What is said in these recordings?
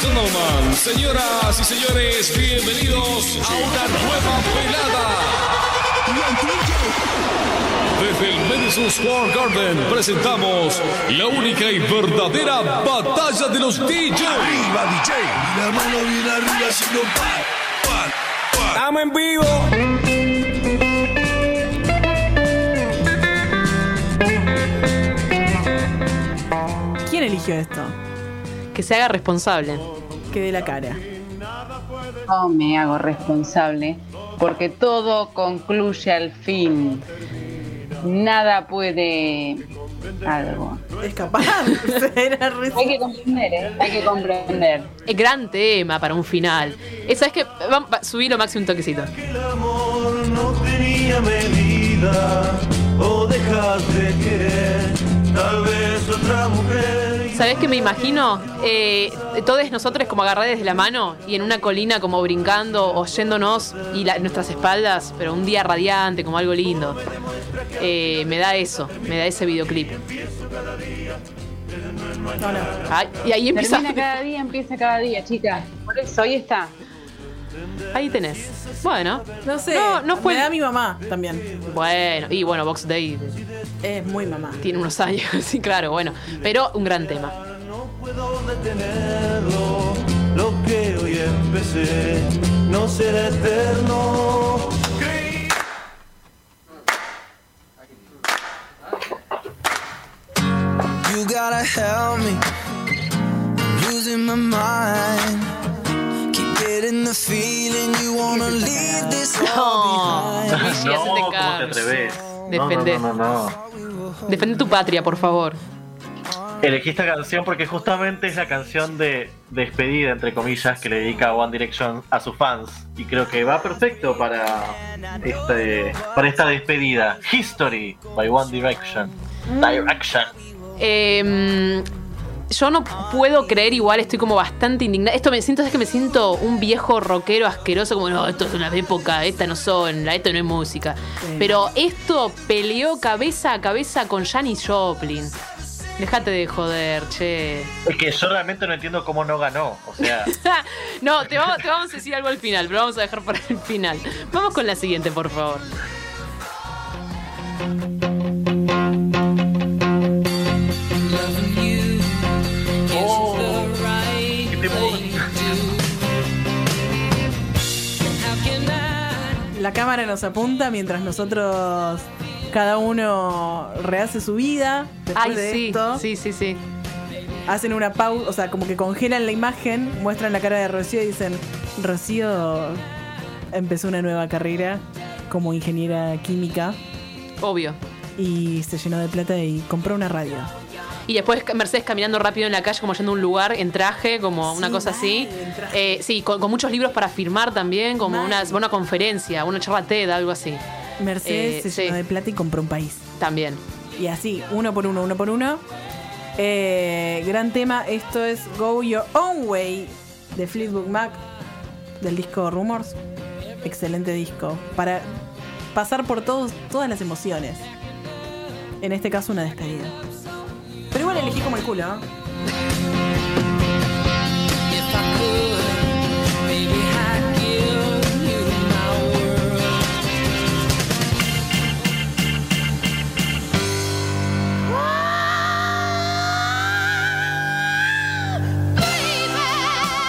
gentlemen, señoras y señores, bienvenidos a una nueva velada. Desde el Madison Square Garden presentamos la única y verdadera batalla de los DJs. Arriba, DJ. Y la mano bien arriba, si no pa, pa, pa. Estamos en vivo. ¿Quién eligió esto? Que se haga responsable. Que dé la cara. No me hago responsable porque todo concluye al fin. Nada puede algo. Escapar. Hay que comprender, ¿eh? Hay que comprender. Es gran tema para un final. Esa es que. Va, va, subilo máximo un toquecito. El amor no tenía medida o dejas de querer tal vez otra mujer ¿Sabés qué me imagino? Eh, todos nosotros como agarrados de la mano y en una colina como brincando, oyéndonos y la- nuestras espaldas, pero un día radiante, como algo lindo. Eh, me da eso, me da ese videoclip. No, no. Ay, y ahí empieza. Termina cada día, empieza cada día, chicas. Por eso, ahí está. Ahí tenés. Bueno, No sé. No, no fue- Me da mi mamá también. bueno, y bueno, Box Day Es muy mamá. tiene unos años, sí, claro, bueno, pero un gran tema. no puedo detenerlo lo que hoy empecé no será eterno You gotta help me. I'm losing my mind. No, No, ¿cómo te atreves? Defendé. No, no, no, no, Defende tu patria, por favor. no. Elegí esta canción porque justamente es la canción de despedida, entre comillas, que le dedica One Direction a sus fans. Y creo que va perfecto para, este, para esta despedida. History by One Direction. Direction. Eh, yo no puedo creer igual, estoy como bastante indignada. Esto me siento, es que me siento un viejo rockero asqueroso, como no, esto es una época, esta no son, la- esto no es música. Sí. Pero esto peleó cabeza a cabeza con Janis Joplin. Déjate de joder, che. Es que yo realmente no entiendo cómo no ganó. O sea, no, te vamos, te vamos a decir algo al final, pero vamos a dejar para el final. Vamos con la siguiente, por favor. La cámara nos apunta mientras nosotros cada uno rehace su vida. Después Ay, de sí, esto, sí, sí, sí. hacen una pausa, o sea, como que congelan la imagen, muestran la cara de Rocío y dicen, Rocío empezó una nueva carrera como ingeniera química Obvio. y se llenó de plata y compró una radio. Y después Mercedes caminando rápido en la calle, como yendo a un lugar en traje, como una Sí, cosa así. mal. Eh, sí, con, con muchos libros para firmar también, como Mal. una, una conferencia, una charla TED, algo así. Mercedes Eh, se sí. llenó de plata y compró un país. También. Y así, uno por uno, uno por uno. Eh, gran tema, esto es Go Your Own Way de Fleetwood Mac del disco Rumors. Excelente disco. Para pasar por todos, todas las emociones. En este caso, una despedida. Pero igual elegí como el culo, ¿no?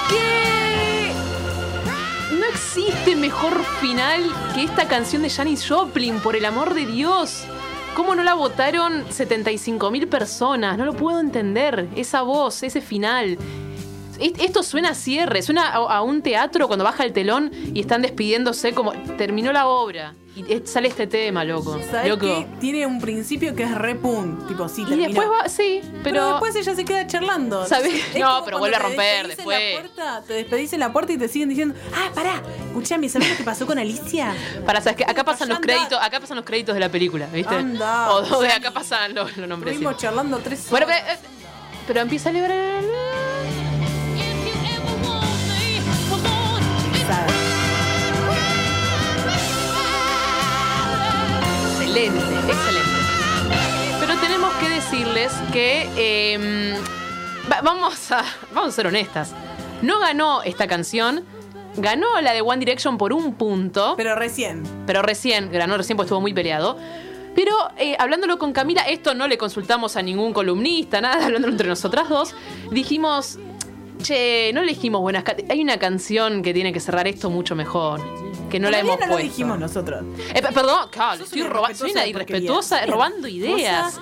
¿Qué? No existe mejor final que esta canción de Janis Joplin, por el amor de Dios. ¿Cómo no la votaron 75 mil personas? No lo puedo entender. Esa voz, ese final. Es- Esto suena a cierre, suena a, a un teatro cuando baja el telón y están despidiéndose como terminó la obra. Y es- sale este tema, loco. ¿Sabes loco. qué? Tiene un principio que es re pum. Tipo, sí, Y terminó. después va, sí, pero, Pero, después ella se queda charlando. ¿Sabes? Es No, pero vuelve a te romper en después. la puerta, te despedís en la puerta y te siguen diciendo, ah, pará, escuchame, ¿sabes lo que pasó con Alicia? Para, ¿sabes qué? Acá pasan los créditos, acá pasan los créditos de la película, ¿viste? Anda. o, de acá pasan los, los nombres. Estuvimos charlando tres Bueno, horas. pero, eh, pero empieza a liberar. Decirles que eh, va- vamos a vamos a ser honestas. No ganó esta canción, ganó la de One Direction por un punto, Pero recién. pero recién, ganó recién porque estuvo muy peleado. Pero eh, hablándolo con Camila, esto no le consultamos a ningún columnista, nada, hablándolo entre nosotras dos, dijimos, che, no elegimos buenas ca- Hay una canción que tiene que cerrar esto mucho mejor, que no la hemos no lo dijimos nosotros. Eh, pe- perdón, claro, soy una irrespetuosa de irrespetuosa porquería. robando ideas.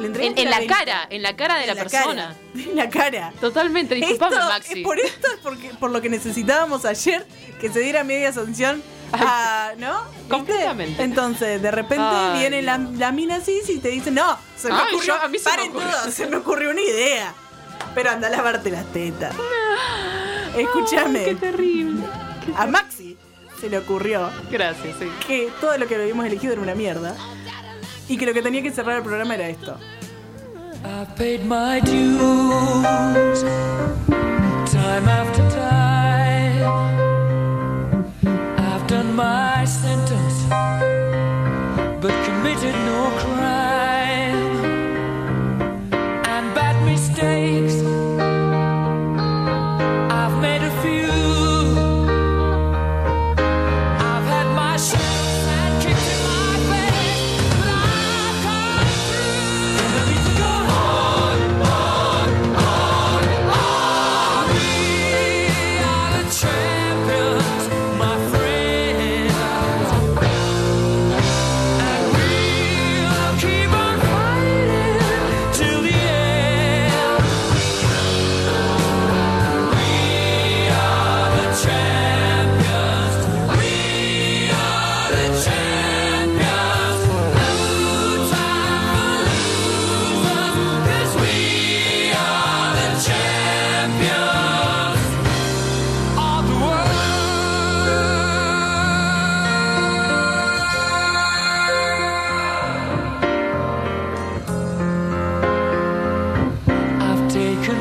En, la cara, en la cara de la, persona. cara. En la cara. Totalmente, disculpame, Esto- Maxi. es por esto es porque, por lo que necesitábamos ayer que se diera media sanción a, ¿no? ¿Viste? Completamente. Entonces, de repente Ay, viene la, la mina así y te dice, no, se me Ay, ocurrió, yo- a mí se me paren ocurrió. todos, se me ocurrió una idea. Pero anda a lavarte las tetas. Escúchame. Qué terrible. a Maxi se le ocurrió Gracias, sí. que todo lo que habíamos elegido era una mierda. Y que lo que tenía que cerrar el programa era esto. I've paid my dues time after time. I've done my sentence, but committed no crime.